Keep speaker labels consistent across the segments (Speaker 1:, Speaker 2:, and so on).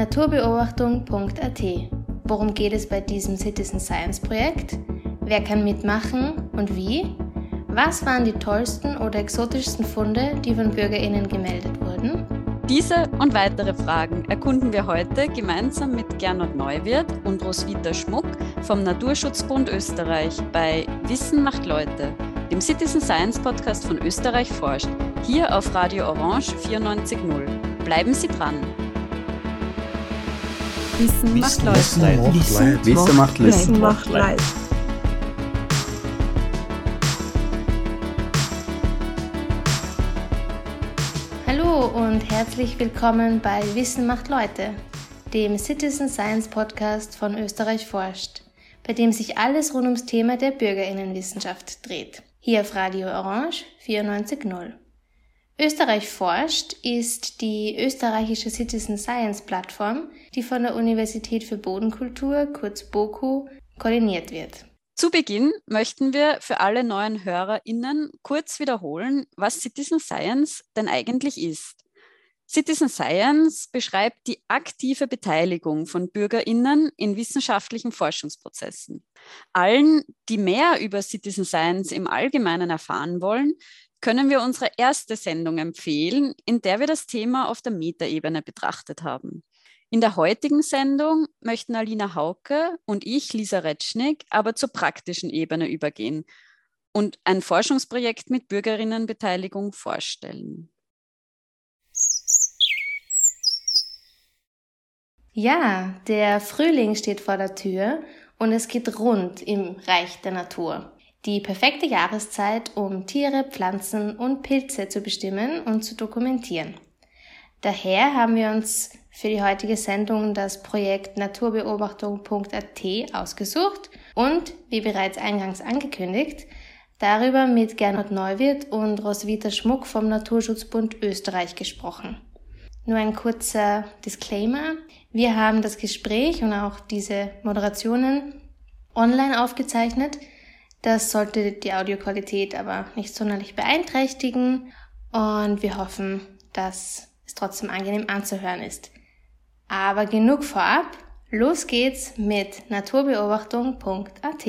Speaker 1: Naturbeobachtung.at. Worum geht es bei diesem Citizen Science Projekt? Wer kann mitmachen und wie? Was waren die tollsten oder exotischsten Funde, die von BürgerInnen gemeldet wurden?
Speaker 2: Diese und weitere Fragen erkunden wir heute gemeinsam mit Gernot Neuwirth und Roswitha Schmuck vom Naturschutzbund Österreich bei Wissen macht Leute, dem Citizen Science Podcast von Österreich forscht, hier auf Radio Orange 94.0. Bleiben Sie dran!
Speaker 3: Wissen, macht Leid. Wissen, macht Leid. Wissen macht Leid.
Speaker 1: Hallo und herzlich willkommen bei Wissen macht Leute, dem Citizen Science Podcast von Österreich forscht, bei dem sich alles rund ums Thema der Bürgerinnenwissenschaft dreht. Hier auf Radio Orange 94.0. Österreich forscht ist die österreichische Citizen Science Plattform, die von der Universität für Bodenkultur, kurz BOKU, koordiniert wird.
Speaker 2: Zu Beginn möchten wir für alle neuen HörerInnen kurz wiederholen, was Citizen Science denn eigentlich ist. Citizen Science beschreibt die aktive Beteiligung von BürgerInnen in wissenschaftlichen Forschungsprozessen. Allen, die mehr über Citizen Science im Allgemeinen erfahren wollen, können wir unsere erste Sendung empfehlen, in der wir das Thema auf der Metaebene betrachtet haben. In der heutigen Sendung möchten Alina Hauke und ich, Lisa Retschnig, aber zur praktischen Ebene übergehen und ein Forschungsprojekt mit Bürgerinnenbeteiligung vorstellen.
Speaker 1: Ja, der Frühling steht vor der Tür und es geht rund im Reich der Natur. Die perfekte Jahreszeit, um Tiere, Pflanzen und Pilze zu bestimmen und zu dokumentieren. Daher haben wir uns für die heutige Sendung das Projekt naturbeobachtung.at ausgesucht und, wie bereits eingangs angekündigt, darüber mit Gernot Neuwirth und Roswitha Schmuck vom Naturschutzbund Österreich gesprochen. Nur ein kurzer Disclaimer. Wir haben das Gespräch und auch diese Moderationen online aufgezeichnet. Das sollte die Audioqualität aber nicht sonderlich beeinträchtigen und wir hoffen, dass es trotzdem angenehm anzuhören ist. Aber genug vorab, los geht's mit naturbeobachtung.at.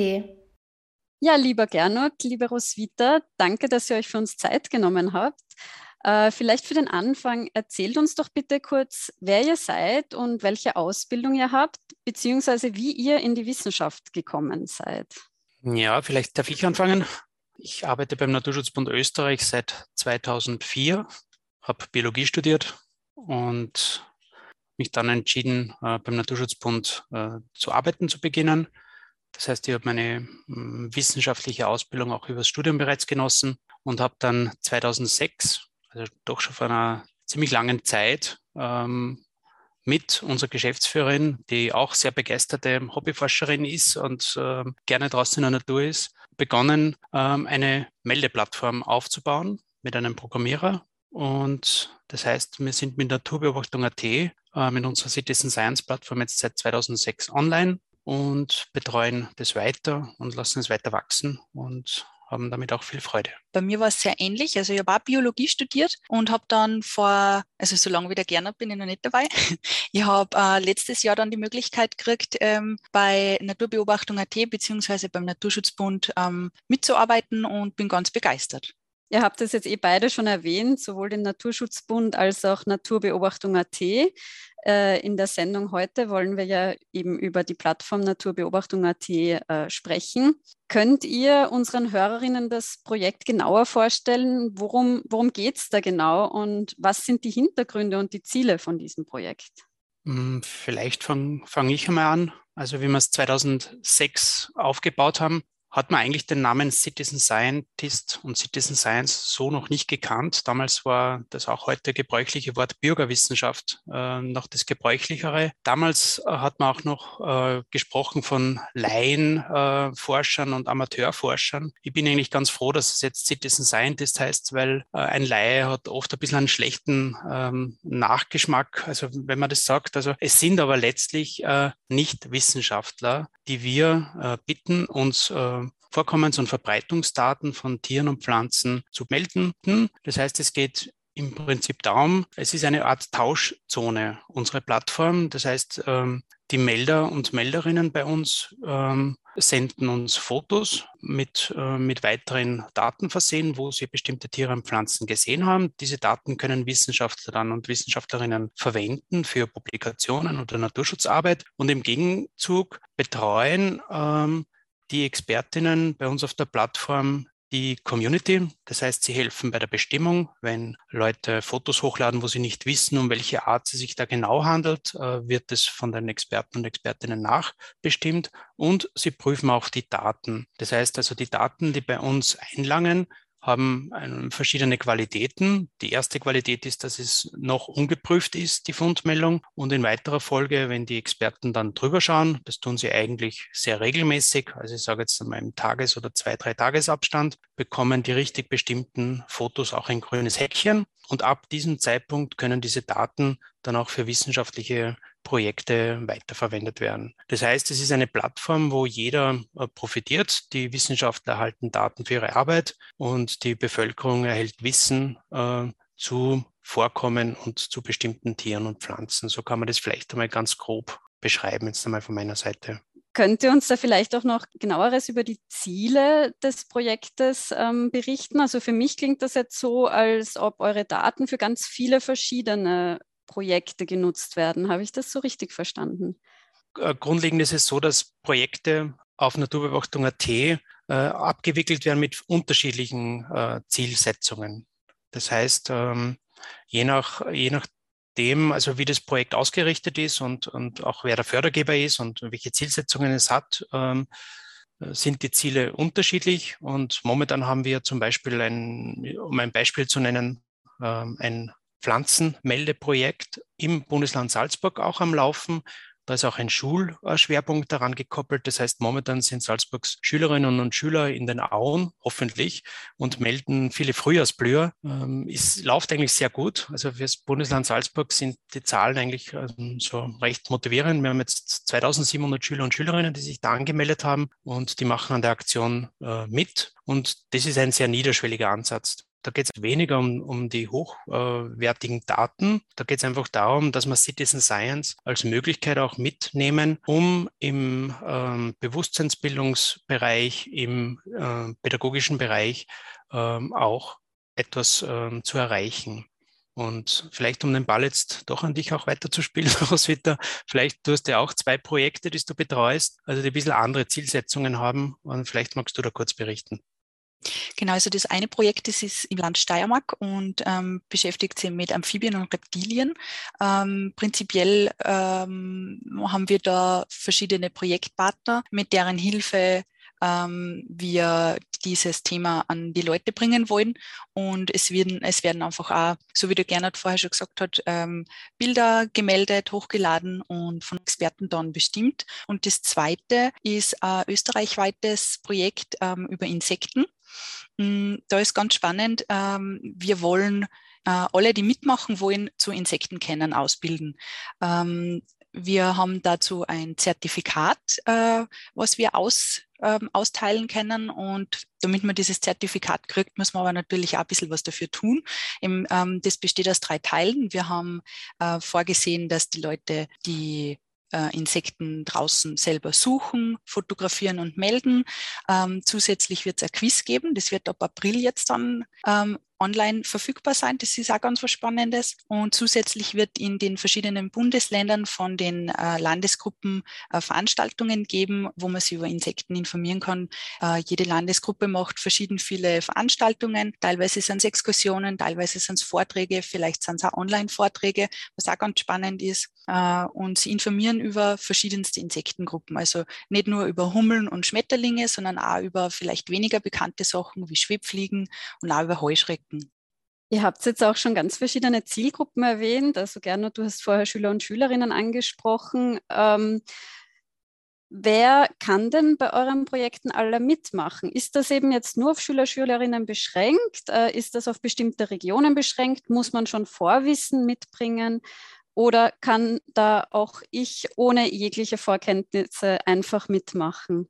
Speaker 2: Ja, lieber Gernot, lieber Roswitha, danke, dass ihr euch für uns Zeit genommen habt. Äh, vielleicht für den Anfang, erzählt uns doch bitte kurz, wer ihr seid und welche Ausbildung ihr habt, beziehungsweise wie ihr in die Wissenschaft gekommen seid.
Speaker 4: Ja, vielleicht darf ich anfangen. Ich arbeite beim Naturschutzbund Österreich seit 2004, habe Biologie studiert und mich dann entschieden, äh, beim Naturschutzbund äh, zu arbeiten zu beginnen. Das heißt, ich habe meine mm, wissenschaftliche Ausbildung auch übers Studium bereits genossen und habe dann 2006, also doch schon vor einer ziemlich langen Zeit, ähm, mit unserer Geschäftsführerin, die auch sehr begeisterte Hobbyforscherin ist und äh, gerne draußen in der Natur ist, begonnen, ähm, eine Meldeplattform aufzubauen mit einem Programmierer. Und das heißt, wir sind mit Naturbeobachtung.at, äh, mit unserer Citizen Science Plattform jetzt seit 2006 online und betreuen das weiter und lassen es weiter wachsen und haben damit auch viel Freude.
Speaker 5: Bei mir war es sehr ähnlich. Also ich habe auch Biologie studiert und habe dann vor, also so lange wie der Gerner bin ich noch nicht dabei. Ich habe äh, letztes Jahr dann die Möglichkeit gekriegt, ähm, bei Naturbeobachtung.at beziehungsweise beim Naturschutzbund ähm, mitzuarbeiten und bin ganz begeistert.
Speaker 2: Ihr habt es jetzt eh beide schon erwähnt, sowohl den Naturschutzbund als auch Naturbeobachtung.at. Äh, in der Sendung heute wollen wir ja eben über die Plattform Naturbeobachtung.at äh, sprechen. Könnt ihr unseren Hörerinnen das Projekt genauer vorstellen? Worum, worum geht es da genau und was sind die Hintergründe und die Ziele von diesem Projekt?
Speaker 4: Hm, vielleicht fange fang ich einmal an. Also wie wir es 2006 aufgebaut haben, hat man eigentlich den Namen Citizen Scientist und Citizen Science so noch nicht gekannt. Damals war das auch heute gebräuchliche Wort Bürgerwissenschaft äh, noch das gebräuchlichere. Damals äh, hat man auch noch äh, gesprochen von Laienforschern äh, und Amateurforschern. Ich bin eigentlich ganz froh, dass es jetzt Citizen Scientist heißt, weil äh, ein Laie hat oft ein bisschen einen schlechten ähm, Nachgeschmack, also wenn man das sagt. Also es sind aber letztlich äh, nicht Wissenschaftler, die wir bitten, uns Vorkommens- und Verbreitungsdaten von Tieren und Pflanzen zu melden. Das heißt, es geht im Prinzip darum, es ist eine Art Tauschzone, unsere Plattform. Das heißt, ähm, die Melder und Melderinnen bei uns ähm, senden uns Fotos mit, äh, mit weiteren Daten versehen, wo sie bestimmte Tiere und Pflanzen gesehen haben. Diese Daten können Wissenschaftler und Wissenschaftlerinnen verwenden für Publikationen oder Naturschutzarbeit und im Gegenzug betreuen ähm, die Expertinnen bei uns auf der Plattform die Community. Das heißt, sie helfen bei der Bestimmung, wenn Leute Fotos hochladen, wo sie nicht wissen, um welche Art es sich da genau handelt, äh, wird es von den Experten und Expertinnen nachbestimmt und sie prüfen auch die Daten. Das heißt also, die Daten, die bei uns einlangen, haben verschiedene Qualitäten. Die erste Qualität ist, dass es noch ungeprüft ist, die Fundmeldung. Und in weiterer Folge, wenn die Experten dann drüber schauen, das tun sie eigentlich sehr regelmäßig, also ich sage jetzt einmal im Tages- oder zwei, drei Tagesabstand, bekommen die richtig bestimmten Fotos auch ein grünes Häkchen. Und ab diesem Zeitpunkt können diese Daten dann auch für wissenschaftliche Projekte weiterverwendet werden. Das heißt, es ist eine Plattform, wo jeder äh, profitiert. Die Wissenschaftler erhalten Daten für ihre Arbeit und die Bevölkerung erhält Wissen äh, zu Vorkommen und zu bestimmten Tieren und Pflanzen. So kann man das vielleicht einmal ganz grob beschreiben, jetzt einmal von meiner Seite.
Speaker 2: Könnt ihr uns da vielleicht auch noch genaueres über die Ziele des Projektes ähm, berichten? Also für mich klingt das jetzt so, als ob eure Daten für ganz viele verschiedene Projekte genutzt werden. Habe ich das so richtig verstanden?
Speaker 4: Äh, grundlegend ist es so, dass Projekte auf Naturbeobachtung.at äh, abgewickelt werden mit unterschiedlichen äh, Zielsetzungen. Das heißt, ähm, je, nach, je nachdem, also wie das Projekt ausgerichtet ist und, und auch wer der Fördergeber ist und welche Zielsetzungen es hat, ähm, sind die Ziele unterschiedlich. Und momentan haben wir zum Beispiel, ein, um ein Beispiel zu nennen, ähm, ein Pflanzenmeldeprojekt im Bundesland Salzburg auch am Laufen. Da ist auch ein Schulschwerpunkt daran gekoppelt. Das heißt, momentan sind Salzburgs Schülerinnen und Schüler in den Auen, hoffentlich, und melden viele Frühjahrsblüher. Ähm, es läuft eigentlich sehr gut. Also für das Bundesland Salzburg sind die Zahlen eigentlich ähm, so recht motivierend. Wir haben jetzt 2700 Schüler und Schülerinnen, die sich da angemeldet haben und die machen an der Aktion äh, mit. Und das ist ein sehr niederschwelliger Ansatz. Da geht es weniger um, um die hochwertigen Daten. Da geht es einfach darum, dass wir Citizen Science als Möglichkeit auch mitnehmen, um im ähm, Bewusstseinsbildungsbereich, im äh, pädagogischen Bereich ähm, auch etwas ähm, zu erreichen. Und vielleicht, um den Ball jetzt doch an dich auch weiterzuspielen, Roswitha, vielleicht du hast ja auch zwei Projekte, die du betreust, also die ein bisschen andere Zielsetzungen haben. Und vielleicht magst du da kurz berichten.
Speaker 5: Genau, also das eine Projekt, das ist im Land Steiermark und ähm, beschäftigt sich mit Amphibien und Reptilien. Ähm, prinzipiell ähm, haben wir da verschiedene Projektpartner, mit deren Hilfe ähm, wir dieses Thema an die Leute bringen wollen. Und es werden, es werden einfach auch, so wie der Gernot vorher schon gesagt hat, ähm, Bilder gemeldet, hochgeladen und von Experten dann bestimmt. Und das zweite ist ein österreichweites Projekt ähm, über Insekten. Mm, da ist ganz spannend, ähm, wir wollen äh, alle, die mitmachen wollen, zu Insektenkennen ausbilden. Ähm, wir haben dazu ein Zertifikat, äh, was wir aus, ähm, austeilen können. Und damit man dieses Zertifikat kriegt, muss man aber natürlich auch ein bisschen was dafür tun. Das besteht aus drei Teilen. Wir haben äh, vorgesehen, dass die Leute die äh, Insekten draußen selber suchen, fotografieren und melden. Ähm, zusätzlich wird es ein Quiz geben. Das wird ab April jetzt dann ähm, online verfügbar sein. Das ist auch ganz was Spannendes. Und zusätzlich wird in den verschiedenen Bundesländern von den äh, Landesgruppen äh, Veranstaltungen geben, wo man sich über Insekten informieren kann. Äh, jede Landesgruppe macht verschieden viele Veranstaltungen. Teilweise sind es Exkursionen, teilweise sind es Vorträge, vielleicht sind es auch Online-Vorträge, was auch ganz spannend ist. Äh, und sie informieren über verschiedenste Insektengruppen. Also nicht nur über Hummeln und Schmetterlinge, sondern auch über vielleicht weniger bekannte Sachen wie Schwebfliegen und auch über Heuschrecken.
Speaker 2: Ihr habt jetzt auch schon ganz verschiedene Zielgruppen erwähnt. Also gerne, du hast vorher Schüler und Schülerinnen angesprochen. Ähm, wer kann denn bei euren Projekten alle mitmachen? Ist das eben jetzt nur auf Schüler, Schülerinnen beschränkt? Äh, ist das auf bestimmte Regionen beschränkt? Muss man schon Vorwissen mitbringen? Oder kann da auch ich ohne jegliche Vorkenntnisse einfach mitmachen?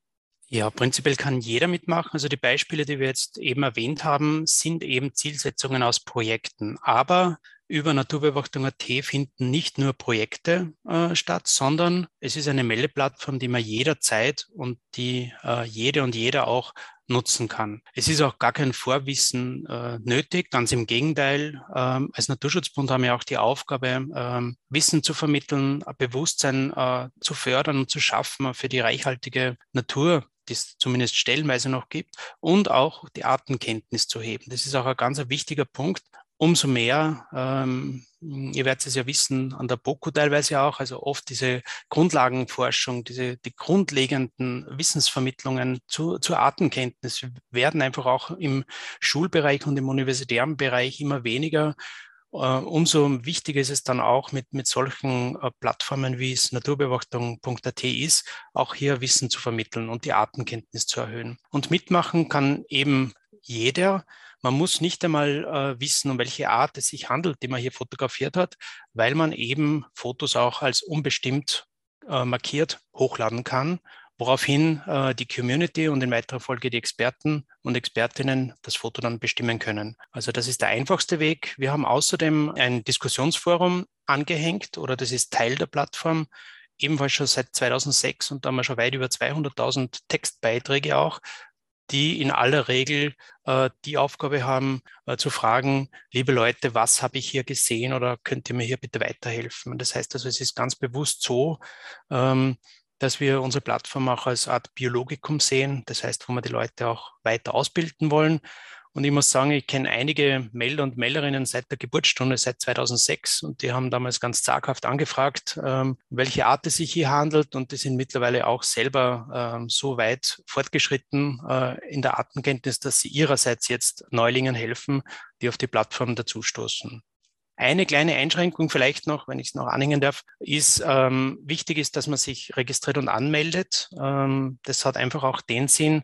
Speaker 4: Ja, prinzipiell kann jeder mitmachen. Also die Beispiele, die wir jetzt eben erwähnt haben, sind eben Zielsetzungen aus Projekten. Aber über Naturbeobachtung.at finden nicht nur Projekte äh, statt, sondern es ist eine Meldeplattform, die man jederzeit und die äh, jede und jeder auch nutzen kann. Es ist auch gar kein Vorwissen äh, nötig, ganz im Gegenteil. Ähm, als Naturschutzbund haben wir auch die Aufgabe, ähm, Wissen zu vermitteln, Bewusstsein äh, zu fördern und zu schaffen für die reichhaltige Natur, die es zumindest stellenweise noch gibt, und auch die Artenkenntnis zu heben. Das ist auch ein ganz wichtiger Punkt, umso mehr, ähm, ihr werdet es ja wissen, an der BOKU teilweise auch, also oft diese Grundlagenforschung, diese die grundlegenden Wissensvermittlungen zu, zur Artenkenntnis werden einfach auch im Schulbereich und im universitären Bereich immer weniger. Uh, umso wichtiger ist es dann auch mit, mit solchen uh, Plattformen, wie es naturbeobachtung.at ist, auch hier Wissen zu vermitteln und die Artenkenntnis zu erhöhen. Und mitmachen kann eben jeder. Man muss nicht einmal äh, wissen, um welche Art es sich handelt, die man hier fotografiert hat, weil man eben Fotos auch als unbestimmt äh, markiert hochladen kann, woraufhin äh, die Community und in weiterer Folge die Experten und Expertinnen das Foto dann bestimmen können. Also das ist der einfachste Weg. Wir haben außerdem ein Diskussionsforum angehängt oder das ist Teil der Plattform, ebenfalls schon seit 2006 und da haben wir schon weit über 200.000 Textbeiträge auch, die in aller Regel äh, die Aufgabe haben, äh, zu fragen, liebe Leute, was habe ich hier gesehen oder könnt ihr mir hier bitte weiterhelfen? Das heißt also, es ist ganz bewusst so, ähm, dass wir unsere Plattform auch als Art Biologikum sehen, das heißt, wo wir die Leute auch weiter ausbilden wollen und ich muss sagen, ich kenne einige Melder und Melderinnen seit der Geburtsstunde, seit 2006. Und die haben damals ganz zaghaft angefragt, ähm, welche Art es sich hier handelt. Und die sind mittlerweile auch selber ähm, so weit fortgeschritten äh, in der Artenkenntnis, dass sie ihrerseits jetzt Neulingen helfen, die auf die Plattform dazustoßen. Eine kleine Einschränkung vielleicht noch, wenn ich es noch anhängen darf, ist, ähm, wichtig ist, dass man sich registriert und anmeldet. Ähm, das hat einfach auch den Sinn,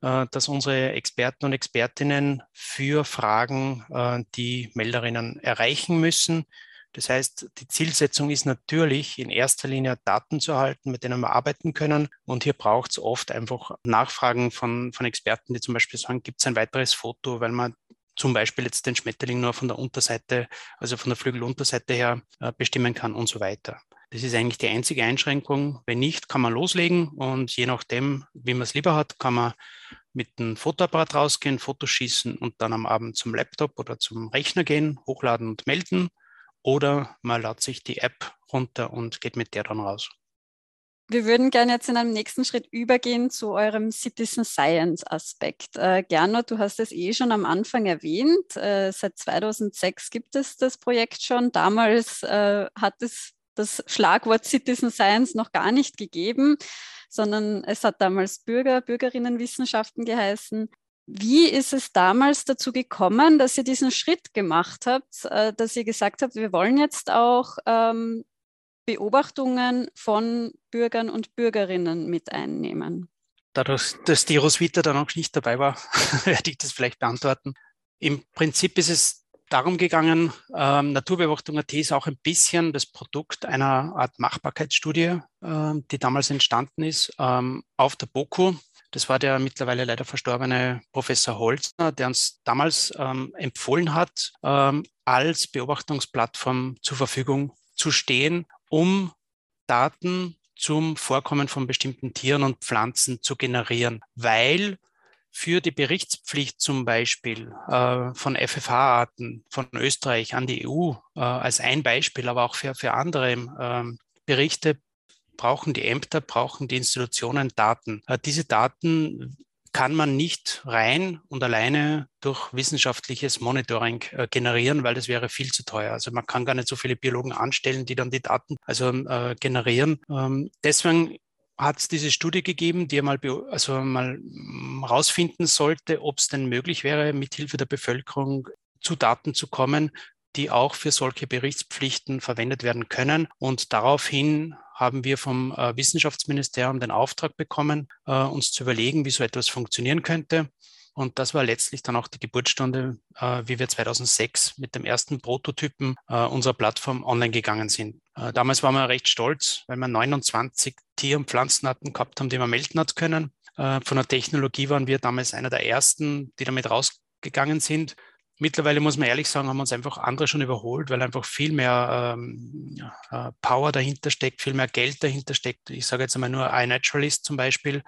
Speaker 4: dass unsere Experten und Expertinnen für Fragen äh, die Melderinnen erreichen müssen. Das heißt, die Zielsetzung ist natürlich in erster Linie Daten zu erhalten, mit denen wir arbeiten können. Und hier braucht es oft einfach Nachfragen von, von Experten, die zum Beispiel sagen, gibt es ein weiteres Foto, weil man zum Beispiel jetzt den Schmetterling nur von der Unterseite, also von der Flügelunterseite her äh, bestimmen kann und so weiter. Das ist eigentlich die einzige Einschränkung. Wenn nicht, kann man loslegen und je nachdem, wie man es lieber hat, kann man mit einem Fotoapparat rausgehen, Fotos schießen und dann am Abend zum Laptop oder zum Rechner gehen, hochladen und melden. Oder man lädt sich die App runter und geht mit der dann raus.
Speaker 2: Wir würden gerne jetzt in einem nächsten Schritt übergehen zu eurem Citizen Science Aspekt. Äh, Gernot, du hast es eh schon am Anfang erwähnt. Äh, seit 2006 gibt es das Projekt schon. Damals äh, hat es das Schlagwort Citizen Science noch gar nicht gegeben, sondern es hat damals Bürger, Bürgerinnenwissenschaften geheißen. Wie ist es damals dazu gekommen, dass ihr diesen Schritt gemacht habt, äh, dass ihr gesagt habt, wir wollen jetzt auch ähm, Beobachtungen von Bürgern und Bürgerinnen mit einnehmen?
Speaker 4: Dadurch, dass die Roswitha da noch nicht dabei war, werde ich das vielleicht beantworten. Im Prinzip ist es darum gegangen, ähm, Naturbeobachtung.at ist auch ein bisschen das Produkt einer Art Machbarkeitsstudie, äh, die damals entstanden ist, ähm, auf der BOKU. Das war der mittlerweile leider verstorbene Professor Holzner, der uns damals ähm, empfohlen hat, ähm, als Beobachtungsplattform zur Verfügung zu stehen, um Daten zum Vorkommen von bestimmten Tieren und Pflanzen zu generieren, weil für die Berichtspflicht zum Beispiel äh, von FFH-Arten von Österreich an die EU äh, als ein Beispiel, aber auch für, für andere äh, Berichte brauchen die Ämter, brauchen die Institutionen Daten. Äh, diese Daten kann man nicht rein und alleine durch wissenschaftliches Monitoring äh, generieren, weil das wäre viel zu teuer. Also man kann gar nicht so viele Biologen anstellen, die dann die Daten also äh, generieren. Ähm, deswegen hat es diese Studie gegeben, die mal, also mal rausfinden sollte, ob es denn möglich wäre, mithilfe der Bevölkerung zu Daten zu kommen, die auch für solche Berichtspflichten verwendet werden können. Und daraufhin haben wir vom äh, Wissenschaftsministerium den Auftrag bekommen, äh, uns zu überlegen, wie so etwas funktionieren könnte. Und das war letztlich dann auch die Geburtsstunde, äh, wie wir 2006 mit dem ersten Prototypen äh, unserer Plattform online gegangen sind. Äh, damals waren wir recht stolz, weil wir 29 Tier- und Pflanzenarten gehabt haben, die wir melden hat können. Äh, von der Technologie waren wir damals einer der ersten, die damit rausgegangen sind. Mittlerweile muss man ehrlich sagen, haben uns einfach andere schon überholt, weil einfach viel mehr ähm, äh, Power dahinter steckt, viel mehr Geld dahinter steckt. Ich sage jetzt einmal nur iNaturalist zum Beispiel.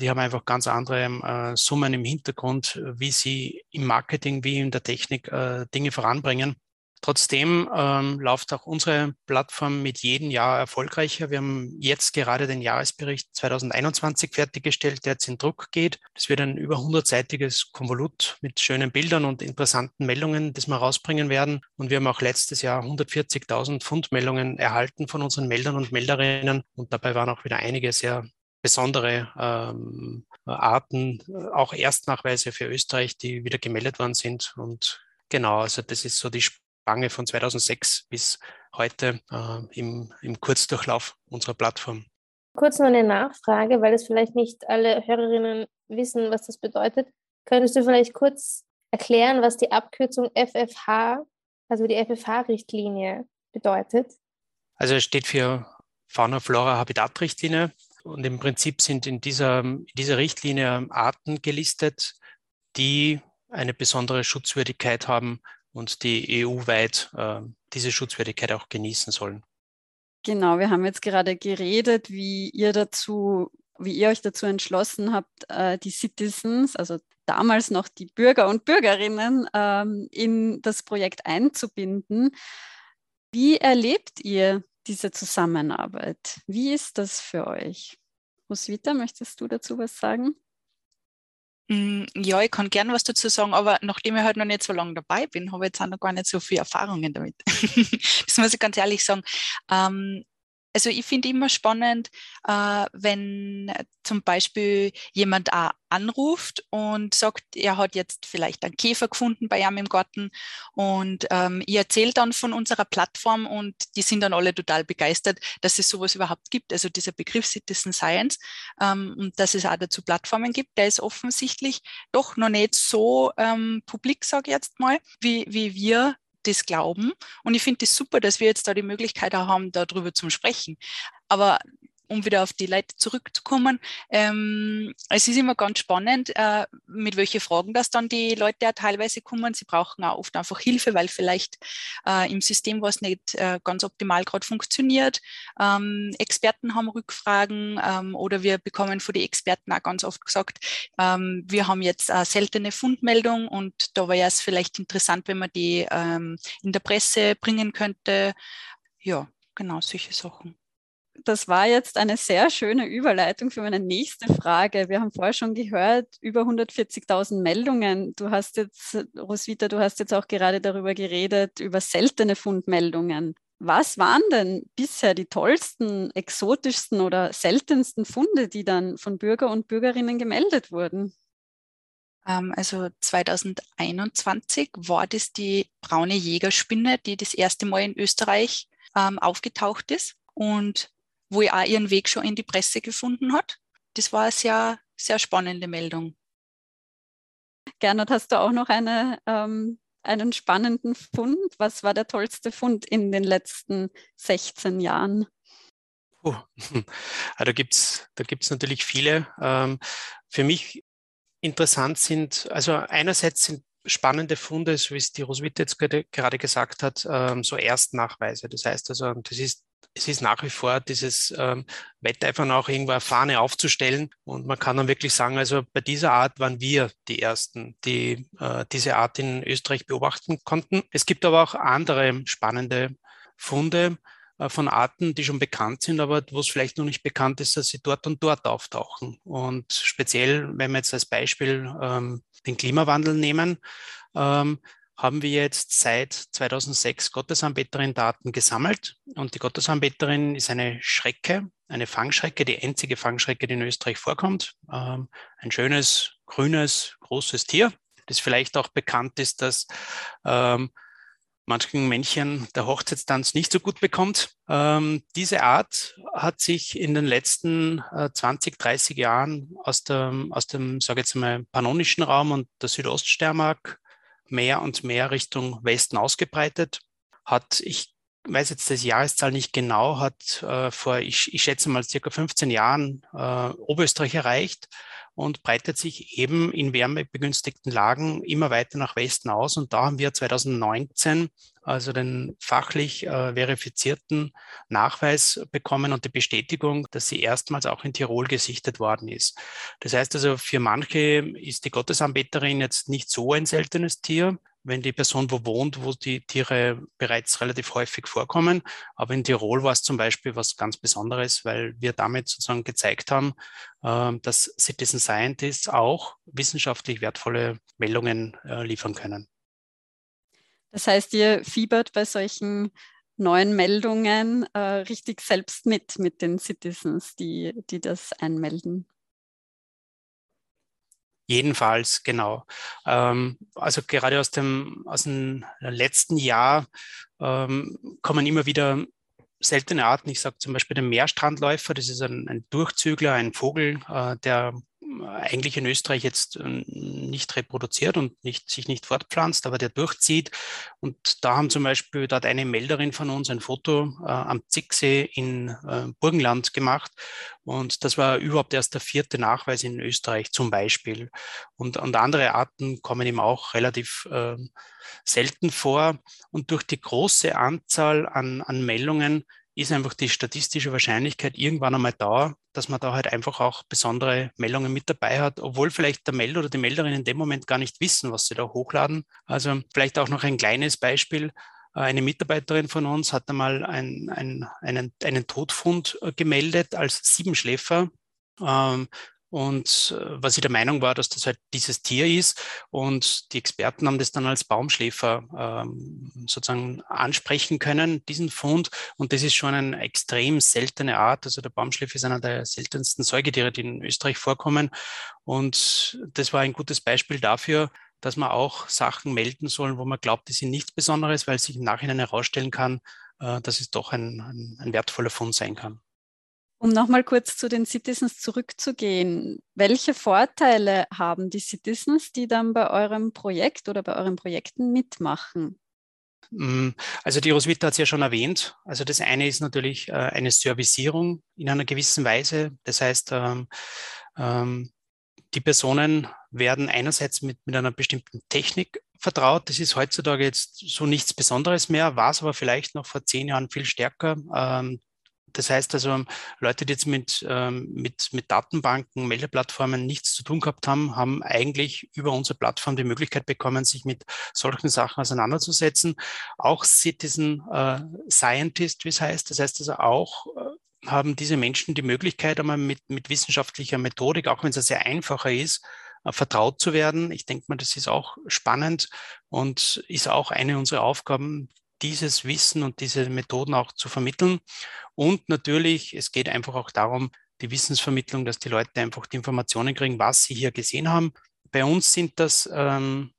Speaker 4: Die haben einfach ganz andere äh, Summen im Hintergrund, wie sie im Marketing wie in der Technik Dinge voranbringen. Trotzdem ähm, läuft auch unsere Plattform mit jedem Jahr erfolgreicher. Wir haben jetzt gerade den Jahresbericht 2021 fertiggestellt, der jetzt in Druck geht. Das wird ein über 100-seitiges Konvolut mit schönen Bildern und interessanten Meldungen, das wir rausbringen werden. Und wir haben auch letztes Jahr 140.000 Fundmeldungen erhalten von unseren Meldern und Melderinnen. Und dabei waren auch wieder einige sehr besondere ähm, Arten, auch Erstnachweise für Österreich, die wieder gemeldet worden sind. Und genau, also das ist so die Spange von 2006 bis heute äh, im, im Kurzdurchlauf unserer Plattform.
Speaker 1: Kurz noch eine Nachfrage, weil es vielleicht nicht alle Hörerinnen wissen, was das bedeutet. Könntest du vielleicht kurz erklären, was die Abkürzung FFH, also die FFH-Richtlinie, bedeutet?
Speaker 4: Also es steht für Fauna Flora Habitat Richtlinie und im Prinzip sind in dieser, in dieser Richtlinie Arten gelistet, die eine besondere Schutzwürdigkeit haben und die EU-weit äh, diese Schutzwürdigkeit auch genießen sollen.
Speaker 2: Genau, wir haben jetzt gerade geredet, wie ihr dazu, wie ihr euch dazu entschlossen habt, äh, die Citizens, also damals noch die Bürger und Bürgerinnen, ähm, in das Projekt einzubinden. Wie erlebt ihr diese Zusammenarbeit? Wie ist das für euch? Roswitha, möchtest du dazu was sagen?
Speaker 5: Mm, ja, ich kann gerne was dazu sagen, aber nachdem ich halt noch nicht so lange dabei bin, habe ich jetzt auch noch gar nicht so viele Erfahrungen damit. das muss ich ganz ehrlich sagen. Ähm, also ich finde immer spannend, äh, wenn zum Beispiel jemand auch anruft und sagt, er hat jetzt vielleicht einen Käfer gefunden bei ihm im Garten und ähm, ich erzähle dann von unserer Plattform und die sind dann alle total begeistert, dass es sowas überhaupt gibt, also dieser Begriff Citizen Science ähm, und dass es auch dazu Plattformen gibt, der ist offensichtlich doch noch nicht so ähm, publik, sage ich jetzt mal, wie, wie wir das glauben. Und ich finde es das super, dass wir jetzt da die Möglichkeit haben, darüber zu sprechen. Aber um wieder auf die Leute zurückzukommen, ähm, es ist immer ganz spannend, äh, mit welchen Fragen das dann die Leute ja teilweise kommen. Sie brauchen auch oft einfach Hilfe, weil vielleicht äh, im System was nicht äh, ganz optimal gerade funktioniert. Ähm, Experten haben Rückfragen ähm, oder wir bekommen von den Experten auch ganz oft gesagt, ähm, wir haben jetzt eine seltene Fundmeldung und da wäre es vielleicht interessant, wenn man die ähm, in der Presse bringen könnte. Ja, genau, solche Sachen
Speaker 2: das war jetzt eine sehr schöne Überleitung für meine nächste Frage. Wir haben vorher schon gehört, über 140.000 Meldungen. Du hast jetzt, Roswitha, du hast jetzt auch gerade darüber geredet, über seltene Fundmeldungen. Was waren denn bisher die tollsten, exotischsten oder seltensten Funde, die dann von Bürger und Bürgerinnen gemeldet wurden?
Speaker 5: Ähm, also 2021 war das die braune Jägerspinne, die das erste Mal in Österreich ähm, aufgetaucht ist. Und wo er auch ihren Weg schon in die Presse gefunden hat. Das war eine sehr, sehr spannende Meldung.
Speaker 2: Gernot, hast du auch noch eine, ähm, einen spannenden Fund? Was war der tollste Fund in den letzten 16 Jahren?
Speaker 4: Oh, da gibt es da gibt's natürlich viele. Ähm, für mich interessant sind, also einerseits sind spannende Funde, so wie es die Roswitha jetzt gerade gesagt hat, ähm, so Erstnachweise. Das heißt also, das ist es ist nach wie vor dieses ähm, Wetteifern auch irgendwo eine Fahne aufzustellen. Und man kann dann wirklich sagen, also bei dieser Art waren wir die Ersten, die äh, diese Art in Österreich beobachten konnten. Es gibt aber auch andere spannende Funde äh, von Arten, die schon bekannt sind, aber wo es vielleicht noch nicht bekannt ist, dass sie dort und dort auftauchen. Und speziell, wenn wir jetzt als Beispiel ähm, den Klimawandel nehmen, ähm, haben wir jetzt seit 2006 Gottesanbeterin-Daten gesammelt. Und die Gottesanbeterin ist eine Schrecke, eine Fangschrecke, die einzige Fangschrecke, die in Österreich vorkommt. Ähm, ein schönes, grünes, großes Tier, das vielleicht auch bekannt ist, dass ähm, manchen Männchen der Hochzeitstanz nicht so gut bekommt. Ähm, diese Art hat sich in den letzten äh, 20, 30 Jahren aus dem, aus dem, sage jetzt mal, pannonischen Raum und der Südoststeiermark mehr und mehr Richtung Westen ausgebreitet, hat, ich weiß jetzt das Jahreszahl nicht genau, hat äh, vor, ich, ich schätze mal, circa 15 Jahren äh, Oberösterreich erreicht und breitet sich eben in wärmebegünstigten Lagen immer weiter nach Westen aus. Und da haben wir 2019 also den fachlich äh, verifizierten Nachweis bekommen und die Bestätigung, dass sie erstmals auch in Tirol gesichtet worden ist. Das heißt also, für manche ist die Gottesanbeterin jetzt nicht so ein seltenes Tier, wenn die Person wo wohnt, wo die Tiere bereits relativ häufig vorkommen. Aber in Tirol war es zum Beispiel was ganz Besonderes, weil wir damit sozusagen gezeigt haben, äh, dass Citizen Scientists auch wissenschaftlich wertvolle Meldungen äh, liefern können.
Speaker 2: Das heißt, ihr fiebert bei solchen neuen Meldungen äh, richtig selbst mit, mit den Citizens, die, die das einmelden.
Speaker 4: Jedenfalls, genau. Ähm, also gerade aus dem, aus dem letzten Jahr ähm, kommen immer wieder seltene Arten. Ich sage zum Beispiel den Meerstrandläufer, das ist ein, ein Durchzügler, ein Vogel, äh, der eigentlich in Österreich jetzt äh, nicht reproduziert und nicht, sich nicht fortpflanzt, aber der durchzieht. Und da haben zum Beispiel dort eine Melderin von uns ein Foto äh, am Zicksee in äh, Burgenland gemacht. Und das war überhaupt erst der vierte Nachweis in Österreich zum Beispiel. Und, und andere Arten kommen ihm auch relativ äh, selten vor. Und durch die große Anzahl an, an Meldungen ist einfach die statistische Wahrscheinlichkeit irgendwann einmal da, dass man da halt einfach auch besondere Meldungen mit dabei hat, obwohl vielleicht der Melder oder die Melderin in dem Moment gar nicht wissen, was sie da hochladen. Also vielleicht auch noch ein kleines Beispiel. Eine Mitarbeiterin von uns hat einmal ein, ein, einen, einen Todfund äh, gemeldet als Siebenschläfer. Ähm, und äh, was ich der Meinung war, dass das halt dieses Tier ist. Und die Experten haben das dann als Baumschläfer ähm, sozusagen ansprechen können, diesen Fund. Und das ist schon eine extrem seltene Art. Also der Baumschläfer ist einer der seltensten Säugetiere, die in Österreich vorkommen. Und das war ein gutes Beispiel dafür, dass man auch Sachen melden soll, wo man glaubt, die sind nichts Besonderes, weil sich im Nachhinein herausstellen kann, äh, dass es doch ein, ein, ein wertvoller Fund sein kann.
Speaker 2: Um nochmal kurz zu den Citizens zurückzugehen, welche Vorteile haben die Citizens, die dann bei eurem Projekt oder bei euren Projekten mitmachen?
Speaker 4: Mm, also die Roswitha hat es ja schon erwähnt. Also das eine ist natürlich äh, eine Servicierung in einer gewissen Weise. Das heißt, ähm, ähm, die Personen werden einerseits mit, mit einer bestimmten Technik vertraut. Das ist heutzutage jetzt so nichts Besonderes mehr, war es aber vielleicht noch vor zehn Jahren viel stärker. Ähm, das heißt also, Leute, die jetzt mit, ähm, mit, mit Datenbanken, Meldeplattformen nichts zu tun gehabt haben, haben eigentlich über unsere Plattform die Möglichkeit bekommen, sich mit solchen Sachen auseinanderzusetzen. Auch Citizen äh, Scientist, wie es heißt. Das heißt also auch, äh, haben diese Menschen die Möglichkeit, einmal mit, mit wissenschaftlicher Methodik, auch wenn es sehr einfacher ist, äh, vertraut zu werden. Ich denke mal, das ist auch spannend und ist auch eine unserer Aufgaben, dieses Wissen und diese Methoden auch zu vermitteln. Und natürlich, es geht einfach auch darum, die Wissensvermittlung, dass die Leute einfach die Informationen kriegen, was sie hier gesehen haben. Bei uns sind das ähm,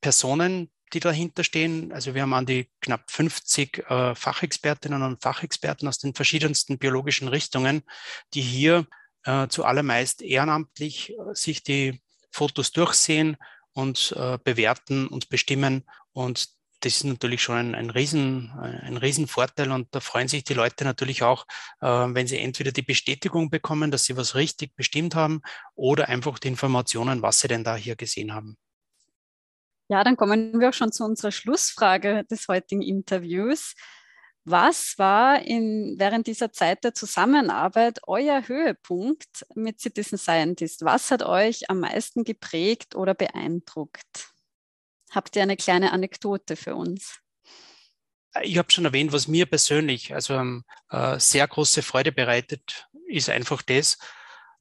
Speaker 4: Personen, die dahinter stehen. Also wir haben an die knapp 50 äh, Fachexpertinnen und Fachexperten aus den verschiedensten biologischen Richtungen, die hier äh, zu allermeist ehrenamtlich äh, sich die Fotos durchsehen und äh, bewerten und bestimmen. Und das ist natürlich schon ein, ein, Riesen, ein Riesenvorteil und da freuen sich die Leute natürlich auch, äh, wenn sie entweder die Bestätigung bekommen, dass sie was richtig bestimmt haben oder einfach die Informationen, was sie denn da hier gesehen haben.
Speaker 2: Ja, dann kommen wir auch schon zu unserer Schlussfrage des heutigen Interviews. Was war in, während dieser Zeit der Zusammenarbeit euer Höhepunkt mit Citizen Scientist? Was hat euch am meisten geprägt oder beeindruckt? Habt ihr eine kleine Anekdote für uns?
Speaker 4: Ich habe schon erwähnt, was mir persönlich also ähm, äh, sehr große Freude bereitet, ist einfach das,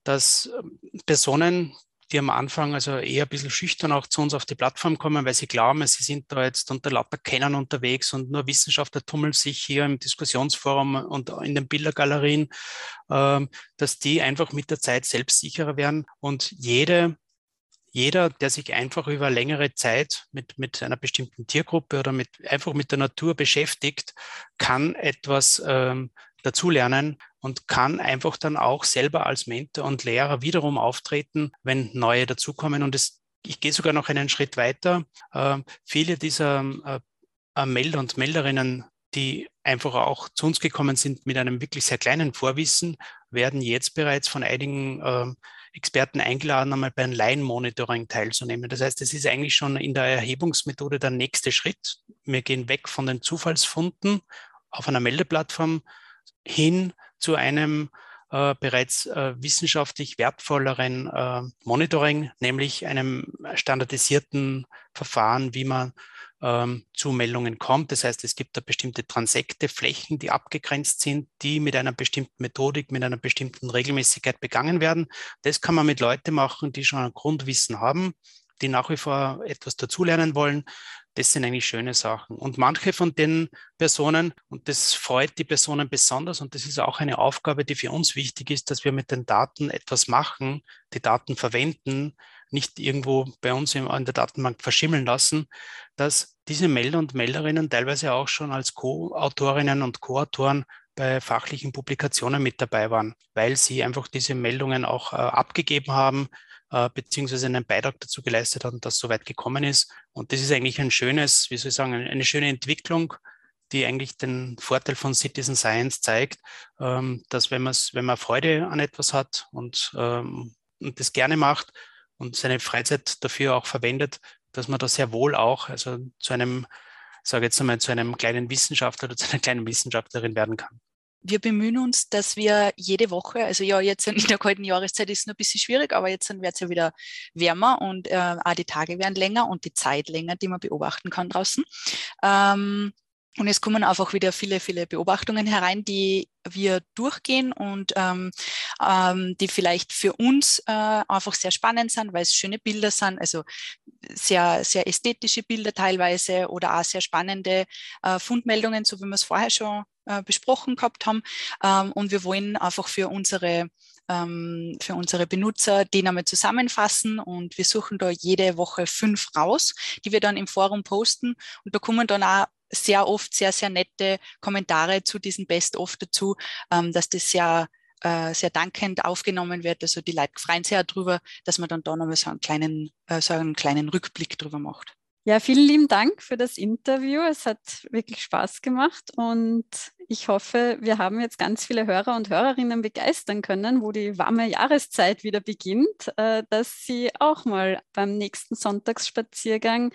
Speaker 4: dass ähm, Personen, die am Anfang also eher ein bisschen schüchtern auch zu uns auf die Plattform kommen, weil sie glauben, sie sind da jetzt unter lauter Kennern unterwegs und nur Wissenschaftler tummeln sich hier im Diskussionsforum und in den Bildergalerien, ähm, dass die einfach mit der Zeit selbstsicherer werden und jede jeder, der sich einfach über längere Zeit mit, mit einer bestimmten Tiergruppe oder mit, einfach mit der Natur beschäftigt, kann etwas ähm, dazulernen und kann einfach dann auch selber als Mentor und Lehrer wiederum auftreten, wenn neue dazukommen. Und es, ich gehe sogar noch einen Schritt weiter. Äh, viele dieser äh, Melder und Melderinnen, die einfach auch zu uns gekommen sind mit einem wirklich sehr kleinen Vorwissen, werden jetzt bereits von einigen äh, Experten eingeladen, einmal bei einem Line-Monitoring teilzunehmen. Das heißt, es ist eigentlich schon in der Erhebungsmethode der nächste Schritt. Wir gehen weg von den Zufallsfunden auf einer Meldeplattform hin zu einem äh, bereits äh, wissenschaftlich wertvolleren äh, Monitoring, nämlich einem standardisierten Verfahren, wie man ähm, zu Meldungen kommt. Das heißt, es gibt da bestimmte Transekte, Flächen, die abgegrenzt sind, die mit einer bestimmten Methodik, mit einer bestimmten Regelmäßigkeit begangen werden. Das kann man mit Leuten machen, die schon ein Grundwissen haben, die nach wie vor etwas dazulernen wollen. Das sind eigentlich schöne Sachen. Und manche von den Personen, und das freut die Personen besonders, und das ist auch eine Aufgabe, die für uns wichtig ist, dass wir mit den Daten etwas machen, die Daten verwenden, nicht irgendwo bei uns in der Datenbank verschimmeln lassen, dass diese Melder und Melderinnen teilweise auch schon als Co-Autorinnen und Co-Autoren bei fachlichen Publikationen mit dabei waren, weil sie einfach diese Meldungen auch äh, abgegeben haben, äh, beziehungsweise einen Beitrag dazu geleistet haben, dass so weit gekommen ist. Und das ist eigentlich ein schönes, wie soll ich sagen, eine schöne Entwicklung, die eigentlich den Vorteil von Citizen Science zeigt, ähm, dass wenn, wenn man Freude an etwas hat und, ähm, und das gerne macht, und seine Freizeit dafür auch verwendet, dass man da sehr wohl auch also zu einem, sage jetzt einmal, zu einem kleinen Wissenschaftler oder zu einer kleinen Wissenschaftlerin werden kann.
Speaker 5: Wir bemühen uns, dass wir jede Woche, also ja, jetzt in der kalten Jahreszeit ist es noch ein bisschen schwierig, aber jetzt wird es ja wieder wärmer und äh, auch die Tage werden länger und die Zeit länger, die man beobachten kann draußen. Ähm, und es kommen einfach wieder viele, viele Beobachtungen herein, die wir durchgehen und ähm, ähm, die vielleicht für uns äh, einfach sehr spannend sind, weil es schöne Bilder sind, also sehr, sehr ästhetische Bilder teilweise oder auch sehr spannende äh, Fundmeldungen, so wie wir es vorher schon äh, besprochen gehabt haben. Ähm, und wir wollen einfach für unsere ähm, für unsere Benutzer den einmal zusammenfassen und wir suchen da jede Woche fünf raus, die wir dann im Forum posten und da kommen dann auch sehr oft sehr, sehr nette Kommentare zu diesem Best-of dazu, ähm, dass das sehr äh, sehr dankend aufgenommen wird. Also die Leute freuen sich ja drüber, dass man dann da nochmal so einen kleinen, äh, so einen kleinen Rückblick drüber macht.
Speaker 2: Ja, vielen lieben Dank für das Interview. Es hat wirklich Spaß gemacht und ich hoffe, wir haben jetzt ganz viele Hörer und Hörerinnen begeistern können, wo die warme Jahreszeit wieder beginnt, äh, dass sie auch mal beim nächsten Sonntagsspaziergang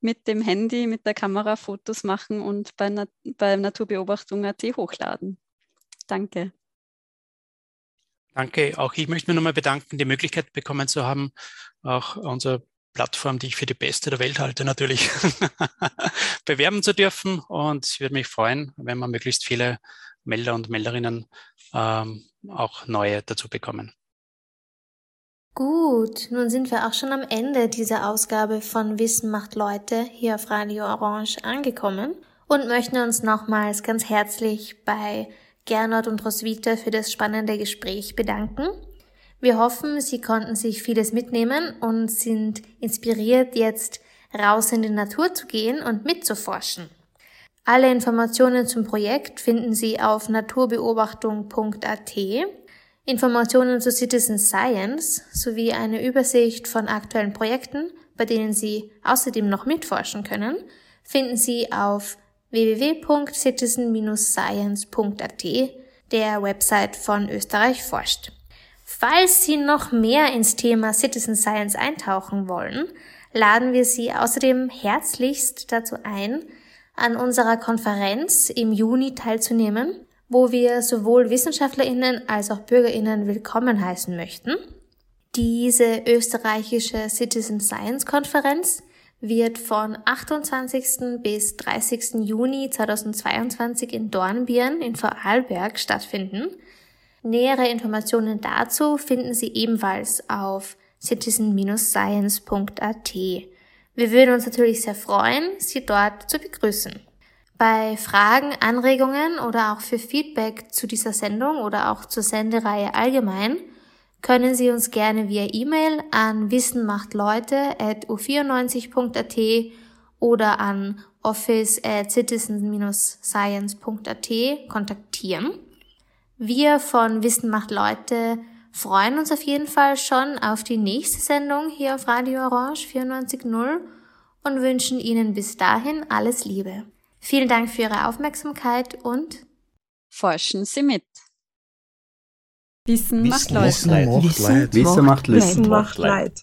Speaker 2: mit dem Handy, mit der Kamera Fotos machen und bei, bei Naturbeobachtung.at hochladen. Danke.
Speaker 4: Danke. Auch ich möchte mich nochmal bedanken, die Möglichkeit bekommen zu haben, auch unsere Plattform, die ich für die beste der Welt halte, natürlich bewerben zu dürfen. Und ich würde mich freuen, wenn wir möglichst viele Melder und Melderinnen ähm, auch neue dazu bekommen.
Speaker 1: Gut, nun sind wir auch schon am Ende dieser Ausgabe von Wissen macht Leute hier auf Radio Orange angekommen und möchten uns nochmals ganz herzlich bei Gernot und Roswitha für das spannende Gespräch bedanken. Wir hoffen, Sie konnten sich vieles mitnehmen und sind inspiriert, jetzt raus in die Natur zu gehen und mitzuforschen. Alle Informationen zum Projekt finden Sie auf naturbeobachtung.at Informationen zu Citizen Science sowie eine Übersicht von aktuellen Projekten, bei denen Sie außerdem noch mitforschen können, finden Sie auf www.citizen-science.at, der Website von Österreich forscht. Falls Sie noch mehr ins Thema Citizen Science eintauchen wollen, laden wir Sie außerdem herzlichst dazu ein, an unserer Konferenz im Juni teilzunehmen wo wir sowohl Wissenschaftlerinnen als auch Bürgerinnen willkommen heißen möchten. Diese österreichische Citizen Science Konferenz wird von 28. bis 30. Juni 2022 in Dornbirn in Vorarlberg stattfinden. Nähere Informationen dazu finden Sie ebenfalls auf citizen-science.at. Wir würden uns natürlich sehr freuen, Sie dort zu begrüßen. Bei Fragen, Anregungen oder auch für Feedback zu dieser Sendung oder auch zur Sendereihe allgemein können Sie uns gerne via E-Mail an wissenmachtleute.u94.at oder an office at citizen-science.at kontaktieren. Wir von Wissen macht Leute freuen uns auf jeden Fall schon auf die nächste Sendung hier auf Radio Orange 94.0 und wünschen Ihnen bis dahin alles Liebe. Vielen Dank für Ihre Aufmerksamkeit und
Speaker 2: forschen Sie mit.
Speaker 6: Wissen, macht Leid.
Speaker 3: Wissen macht Leid. Wissen macht Leid.